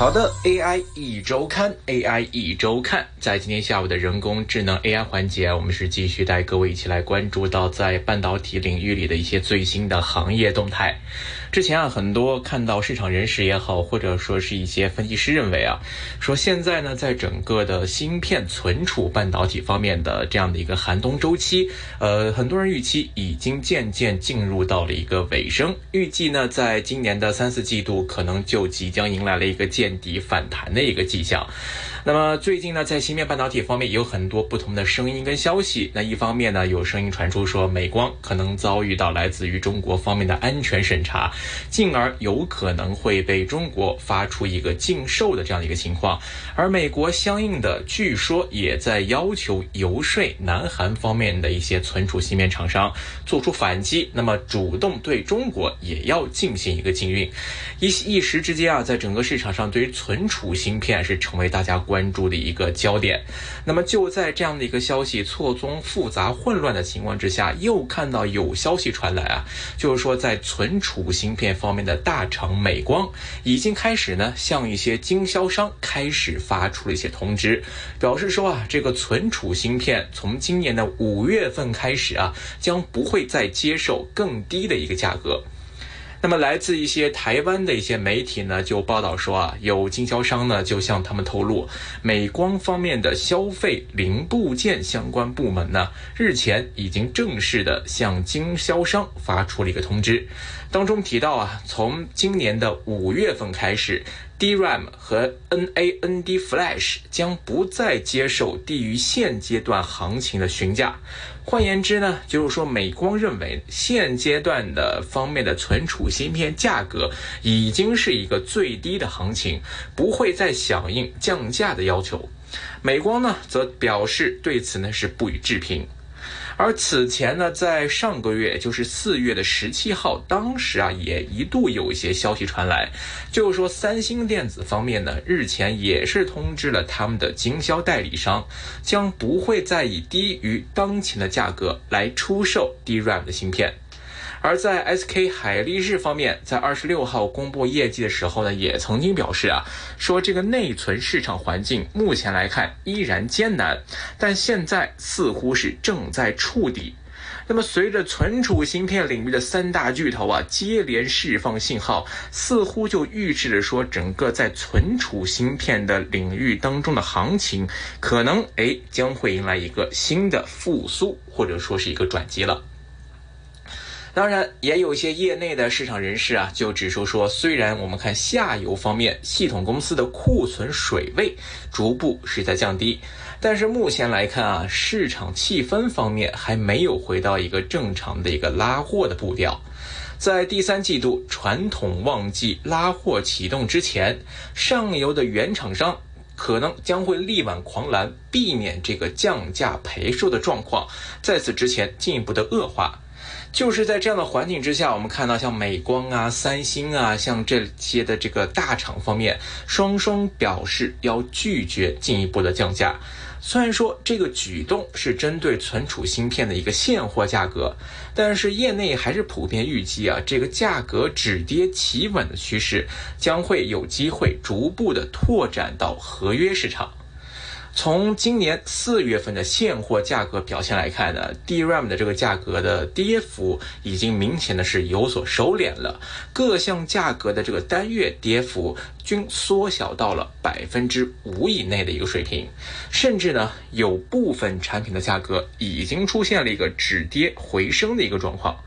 好的，AI 一周刊，AI 一周刊，在今天下午的人工智能 AI 环节，我们是继续带各位一起来关注到在半导体领域里的一些最新的行业动态。之前啊，很多看到市场人士也好，或者说是一些分析师认为啊，说现在呢，在整个的芯片存储半导体方面的这样的一个寒冬周期，呃，很多人预期已经渐渐进入到了一个尾声，预计呢，在今年的三四季度可能就即将迎来了一个见底反弹的一个迹象。那么最近呢，在芯片半导体方面有很多不同的声音跟消息。那一方面呢，有声音传出说美光可能遭遇到来自于中国方面的安全审查，进而有可能会被中国发出一个禁售的这样的一个情况。而美国相应的据说也在要求游说南韩方面的一些存储芯片厂商做出反击，那么主动对中国也要进行一个禁运。一一时之间啊，在整个市场上对于存储芯片是成为大家。关注的一个焦点，那么就在这样的一个消息错综复杂、混乱的情况之下，又看到有消息传来啊，就是说在存储芯片方面的大厂美光已经开始呢，向一些经销商开始发出了一些通知，表示说啊，这个存储芯片从今年的五月份开始啊，将不会再接受更低的一个价格。那么，来自一些台湾的一些媒体呢，就报道说啊，有经销商呢就向他们透露，美光方面的消费零部件相关部门呢，日前已经正式的向经销商发出了一个通知，当中提到啊，从今年的五月份开始。DRAM 和 NAND Flash 将不再接受低于现阶段行情的询价。换言之呢，就是说美光认为现阶段的方面的存储芯片价格已经是一个最低的行情，不会再响应降价的要求。美光呢则表示对此呢是不予置评。而此前呢，在上个月，就是四月的十七号，当时啊，也一度有一些消息传来，就是说三星电子方面呢，日前也是通知了他们的经销代理商，将不会再以低于当前的价格来出售 DRAM 的芯片。而在 SK 海力士方面，在二十六号公布业绩的时候呢，也曾经表示啊，说这个内存市场环境目前来看依然艰难，但现在似乎是正在触底。那么，随着存储芯片领域的三大巨头啊接连释放信号，似乎就预示着说，整个在存储芯片的领域当中的行情，可能哎将会迎来一个新的复苏，或者说是一个转机了。当然，也有一些业内的市场人士啊，就指出说，虽然我们看下游方面系统公司的库存水位逐步是在降低，但是目前来看啊，市场气氛方面还没有回到一个正常的一个拉货的步调。在第三季度传统旺季拉货启动之前，上游的原厂商可能将会力挽狂澜，避免这个降价赔售的状况在此之前进一步的恶化。就是在这样的环境之下，我们看到像美光啊、三星啊，像这些的这个大厂方面，双双表示要拒绝进一步的降价。虽然说这个举动是针对存储芯片的一个现货价格，但是业内还是普遍预计啊，这个价格止跌企稳的趋势将会有机会逐步的拓展到合约市场。从今年四月份的现货价格表现来看呢，DRAM 的这个价格的跌幅已经明显的是有所收敛了，各项价格的这个单月跌幅均缩小到了百分之五以内的一个水平，甚至呢有部分产品的价格已经出现了一个止跌回升的一个状况。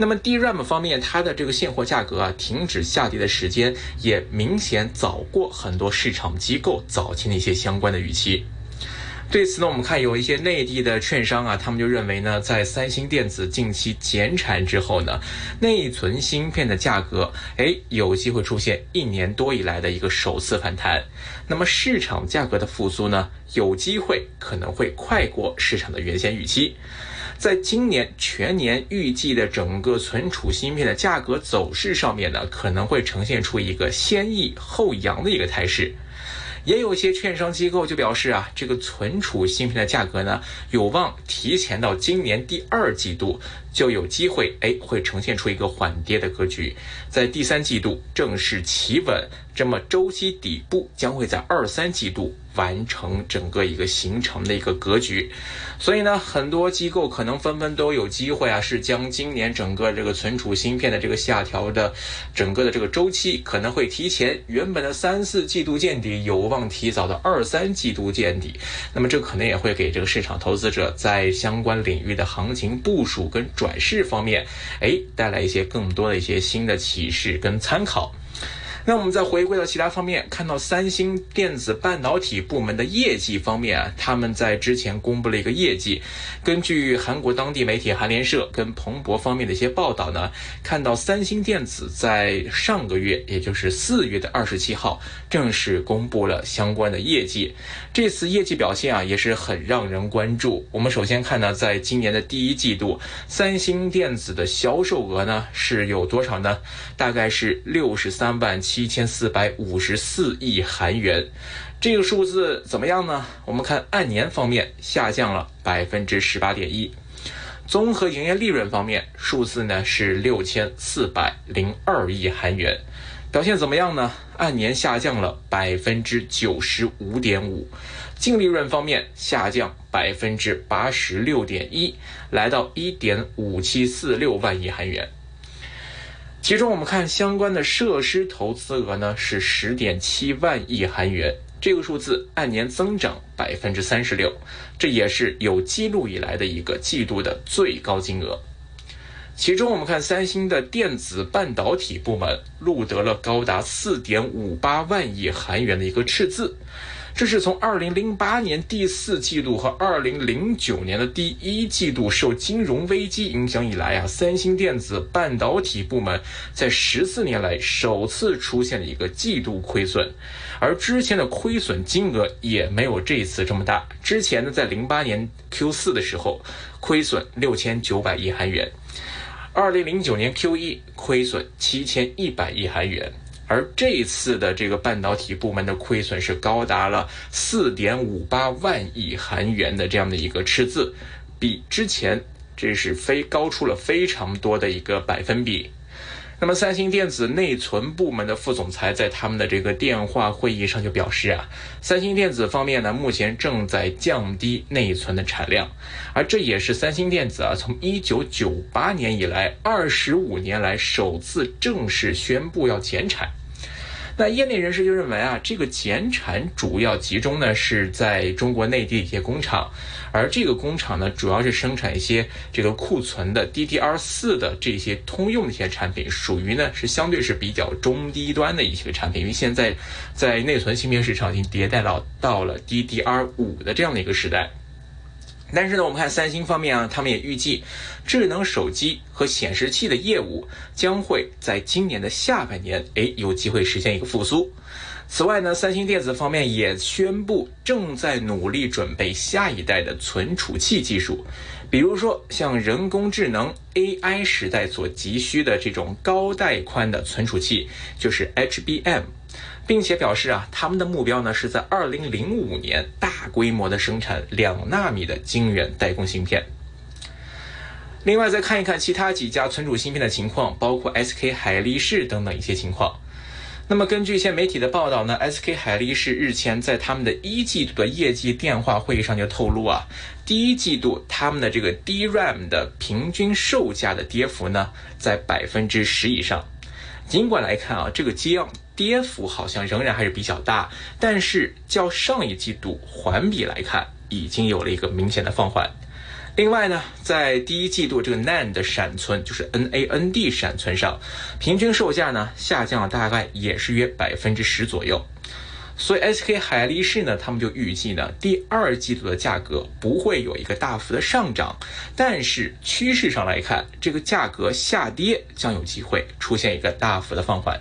那么 DRAM 方面，它的这个现货价格啊，停止下跌的时间也明显早过很多市场机构早期的一些相关的预期。对此呢，我们看有一些内地的券商啊，他们就认为呢，在三星电子近期减产之后呢，内存芯片的价格，哎，有机会出现一年多以来的一个首次反弹。那么市场价格的复苏呢，有机会可能会快过市场的原先预期。在今年全年预计的整个存储芯片的价格走势上面呢，可能会呈现出一个先抑后扬的一个态势。也有一些券商机构就表示啊，这个存储芯片的价格呢，有望提前到今年第二季度就有机会，哎，会呈现出一个缓跌的格局，在第三季度正式企稳这么周期底部将会在二三季度完成整个一个形成的一个格局，所以呢，很多机构可能纷纷都有机会啊，是将今年整个这个存储芯片的这个下调的整个的这个周期可能会提前，原本的三四季度见底，有望提早的二三季度见底。那么这可能也会给这个市场投资者在相关领域的行情部署跟转势方面，哎，带来一些更多的一些新的启示跟参考。那我们再回归到其他方面，看到三星电子半导体部门的业绩方面啊，他们在之前公布了一个业绩。根据韩国当地媒体韩联社跟彭博方面的一些报道呢，看到三星电子在上个月，也就是四月的二十七号，正式公布了相关的业绩。这次业绩表现啊，也是很让人关注。我们首先看呢，在今年的第一季度，三星电子的销售额呢是有多少呢？大概是六十三万。七千四百五十四亿韩元，这个数字怎么样呢？我们看按年方面下降了百分之十八点一，综合营业利润方面数字呢是六千四百零二亿韩元，表现怎么样呢？按年下降了百分之九十五点五，净利润方面下降百分之八十六点一，来到一点五七四六万亿韩元。其中，我们看相关的设施投资额呢是十点七万亿韩元，这个数字按年增长百分之三十六，这也是有记录以来的一个季度的最高金额。其中，我们看三星的电子半导体部门录得了高达四点五八万亿韩元的一个赤字。这是从二零零八年第四季度和二零零九年的第一季度受金融危机影响以来啊，三星电子半导体部门在十四年来首次出现了一个季度亏损，而之前的亏损金额也没有这次这么大。之前呢，在零八年 Q 四的时候，亏损六千九百亿韩元，二零零九年 Q 一亏损七千一百亿韩元。而这一次的这个半导体部门的亏损是高达了四点五八万亿韩元的这样的一个赤字，比之前这是非高出了非常多的一个百分比。那么三星电子内存部门的副总裁在他们的这个电话会议上就表示啊，三星电子方面呢目前正在降低内存的产量，而这也是三星电子啊从一九九八年以来二十五年来首次正式宣布要减产。那业内人士就认为啊，这个减产主要集中呢是在中国内地一些工厂，而这个工厂呢主要是生产一些这个库存的 DDR 四的这些通用的一些产品，属于呢是相对是比较中低端的一些产品，因为现在在内存芯片市场已经迭代到到了 DDR 五的这样的一个时代。但是呢，我们看三星方面啊，他们也预计，智能手机和显示器的业务将会在今年的下半年，哎，有机会实现一个复苏。此外呢，三星电子方面也宣布正在努力准备下一代的存储器技术，比如说像人工智能 AI 时代所急需的这种高带宽的存储器，就是 HBM。并且表示啊，他们的目标呢是在二零零五年大规模的生产两纳米的晶圆代工芯片。另外，再看一看其他几家存储芯片的情况，包括 SK 海力士等等一些情况。那么，根据一些媒体的报道呢，SK 海力士日前在他们的一季度的业绩电话会议上就透露啊，第一季度他们的这个 DRAM 的平均售价的跌幅呢在百分之十以上。尽管来看啊，这个跌跌幅好像仍然还是比较大，但是较上一季度环比来看，已经有了一个明显的放缓。另外呢，在第一季度这个 NAND 闪存，就是 NAND 闪存上，平均售价呢下降了大概也是约百分之十左右。所以 SK 海力士呢，他们就预计呢，第二季度的价格不会有一个大幅的上涨，但是趋势上来看，这个价格下跌将有机会出现一个大幅的放缓。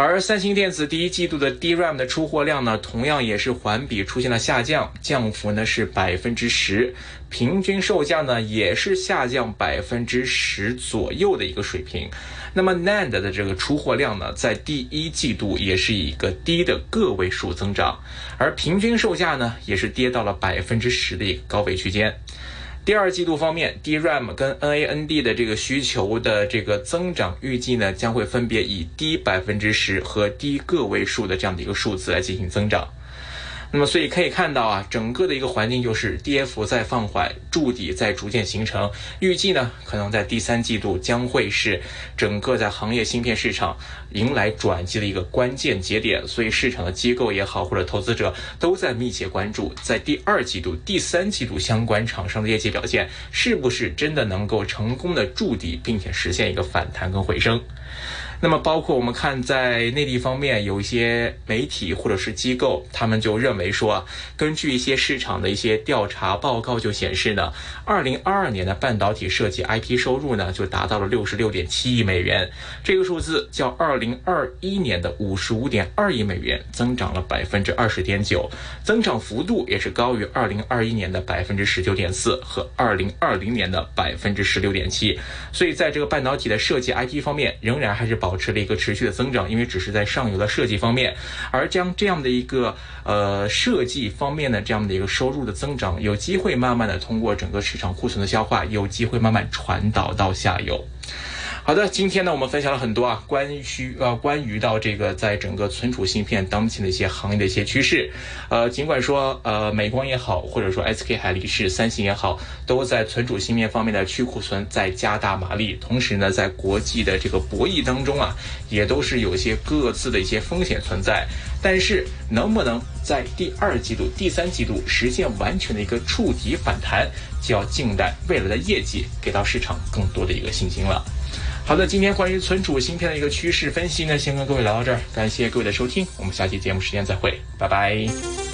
而三星电子第一季度的 DRAM 的出货量呢，同样也是环比出现了下降，降幅呢是百分之十，平均售价呢也是下降百分之十左右的一个水平。那么 NAND 的这个出货量呢，在第一季度也是以一个低的个位数增长，而平均售价呢，也是跌到了百分之十的一个高位区间。第二季度方面，DRAM 跟 NAND 的这个需求的这个增长预计呢，将会分别以低百分之十和低个位数的这样的一个数字来进行增长。那么，所以可以看到啊，整个的一个环境就是跌幅在放缓，筑底在逐渐形成。预计呢，可能在第三季度将会是整个在行业芯片市场迎来转机的一个关键节点。所以，市场的机构也好，或者投资者都在密切关注，在第二季度、第三季度相关厂商的业绩表现，是不是真的能够成功的筑底，并且实现一个反弹跟回升。那么，包括我们看在内地方面，有一些媒体或者是机构，他们就认为说，根据一些市场的一些调查报告就显示呢，二零二二年的半导体设计 IP 收入呢就达到了六十六点七亿美元，这个数字较二零二一年的五十五点二亿美元增长了百分之二十点九，增长幅度也是高于二零二一年的百分之十九点四和二零二零年的百分之十六点七，所以在这个半导体的设计 IP 方面，仍然还是保。保持了一个持续的增长，因为只是在上游的设计方面，而将这样的一个呃设计方面的这样的一个收入的增长，有机会慢慢的通过整个市场库存的消化，有机会慢慢传导到下游。好的，今天呢，我们分享了很多啊，关于呃，关于到这个在整个存储芯片当前的一些行业的一些趋势，呃，尽管说呃，美光也好，或者说 SK 海力士、三星也好，都在存储芯片方面的去库存在加大马力，同时呢，在国际的这个博弈当中啊，也都是有些各自的一些风险存在。但是，能不能在第二季度、第三季度实现完全的一个触底反弹，就要静待未来的业绩给到市场更多的一个信心了。好的，今天关于存储芯片的一个趋势分析呢，先跟各位聊到这儿，感谢各位的收听，我们下期节目时间再会，拜拜。